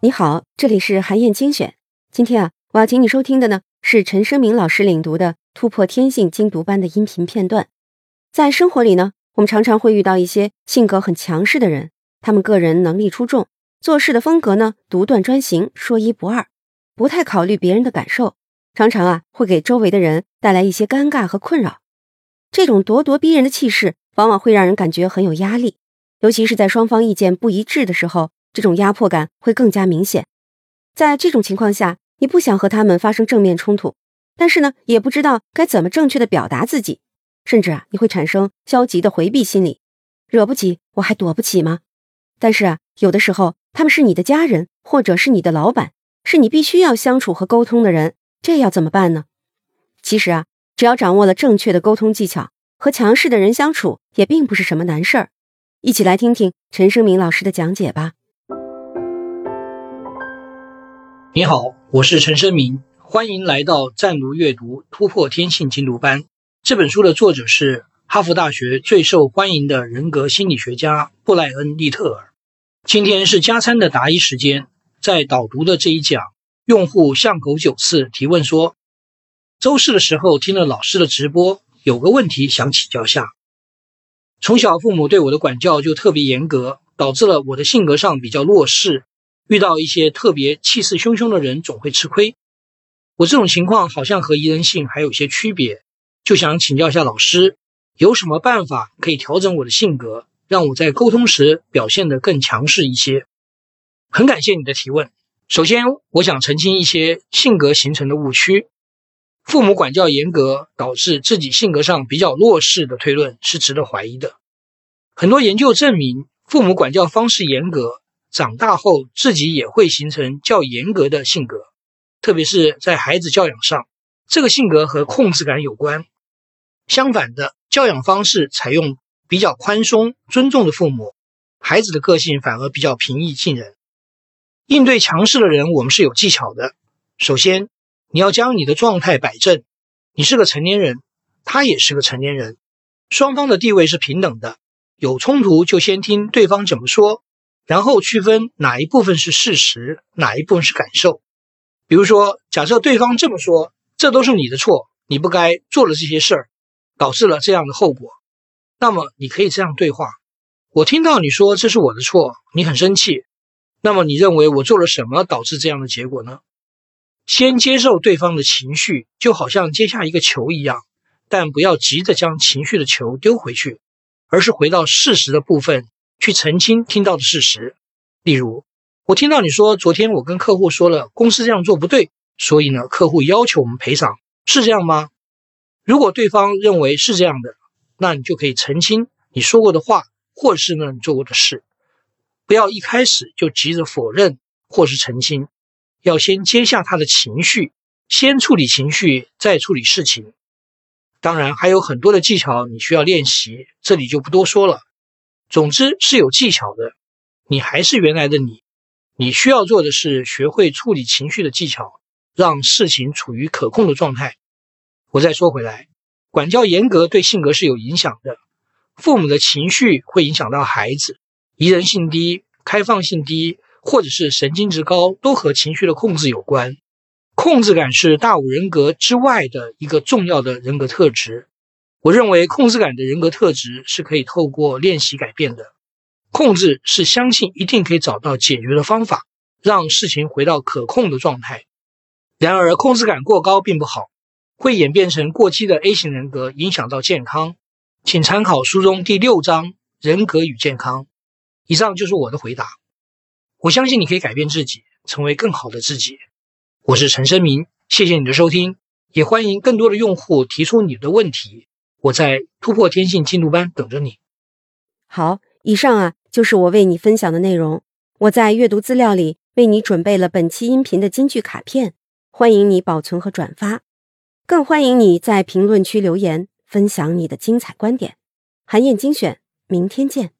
你好，这里是韩燕精选。今天啊，我要请你收听的呢是陈生明老师领读的《突破天性》精读班的音频片段。在生活里呢，我们常常会遇到一些性格很强势的人，他们个人能力出众，做事的风格呢独断专行，说一不二，不太考虑别人的感受，常常啊会给周围的人带来一些尴尬和困扰。这种咄咄逼人的气势，往往会让人感觉很有压力，尤其是在双方意见不一致的时候。这种压迫感会更加明显，在这种情况下，你不想和他们发生正面冲突，但是呢，也不知道该怎么正确的表达自己，甚至啊，你会产生消极的回避心理，惹不起我还躲不起吗？但是啊，有的时候他们是你的家人，或者是你的老板，是你必须要相处和沟通的人，这要怎么办呢？其实啊，只要掌握了正确的沟通技巧，和强势的人相处也并不是什么难事儿。一起来听听陈生明老师的讲解吧。你好，我是陈生明，欢迎来到湛读阅读突破天性精读班。这本书的作者是哈佛大学最受欢迎的人格心理学家布莱恩·利特尔。今天是加餐的答疑时间，在导读的这一讲，用户巷口九次提问说，周四的时候听了老师的直播，有个问题想请教下。从小父母对我的管教就特别严格，导致了我的性格上比较弱势。遇到一些特别气势汹汹的人，总会吃亏。我这种情况好像和宜人性还有些区别，就想请教一下老师，有什么办法可以调整我的性格，让我在沟通时表现得更强势一些？很感谢你的提问。首先，我想澄清一些性格形成的误区：父母管教严格，导致自己性格上比较弱势的推论是值得怀疑的。很多研究证明，父母管教方式严格。长大后，自己也会形成较严格的性格，特别是在孩子教养上，这个性格和控制感有关。相反的，教养方式采用比较宽松、尊重的父母，孩子的个性反而比较平易近人。应对强势的人，我们是有技巧的。首先，你要将你的状态摆正，你是个成年人，他也是个成年人，双方的地位是平等的。有冲突就先听对方怎么说。然后区分哪一部分是事实，哪一部分是感受。比如说，假设对方这么说：“这都是你的错，你不该做了这些事儿，导致了这样的后果。”那么你可以这样对话：“我听到你说这是我的错，你很生气。那么你认为我做了什么导致这样的结果呢？”先接受对方的情绪，就好像接下一个球一样，但不要急着将情绪的球丢回去，而是回到事实的部分。去澄清听到的事实，例如，我听到你说昨天我跟客户说了公司这样做不对，所以呢，客户要求我们赔偿，是这样吗？如果对方认为是这样的，那你就可以澄清你说过的话，或是呢你做过的事，不要一开始就急着否认或是澄清，要先接下他的情绪，先处理情绪，再处理事情。当然还有很多的技巧你需要练习，这里就不多说了。总之是有技巧的，你还是原来的你。你需要做的是学会处理情绪的技巧，让事情处于可控的状态。我再说回来，管教严格对性格是有影响的。父母的情绪会影响到孩子，宜人性低、开放性低，或者是神经质高，都和情绪的控制有关。控制感是大五人格之外的一个重要的人格特质。我认为控制感的人格特质是可以透过练习改变的。控制是相信一定可以找到解决的方法，让事情回到可控的状态。然而，控制感过高并不好，会演变成过激的 A 型人格，影响到健康。请参考书中第六章《人格与健康》。以上就是我的回答。我相信你可以改变自己，成为更好的自己。我是陈生明，谢谢你的收听，也欢迎更多的用户提出你的问题。我在突破天性进度班等着你。好，以上啊就是我为你分享的内容。我在阅读资料里为你准备了本期音频的金句卡片，欢迎你保存和转发，更欢迎你在评论区留言分享你的精彩观点。韩燕精选，明天见。